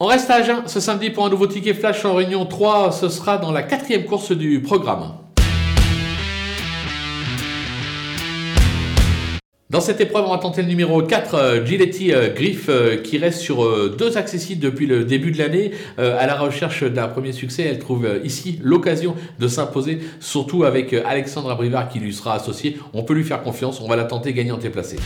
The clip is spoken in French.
On reste à Agen ce samedi pour un nouveau ticket flash en réunion 3. Ce sera dans la quatrième course du programme. Dans cette épreuve, on va tenter le numéro 4, euh, Giletti euh, Griff, euh, qui reste sur deux accessibles depuis le début de l'année. À la recherche d'un premier succès, elle trouve ici l'occasion de s'imposer, surtout avec Alexandre Abrivard qui lui sera associé. On peut lui faire confiance, on va la tenter gagnante et placée.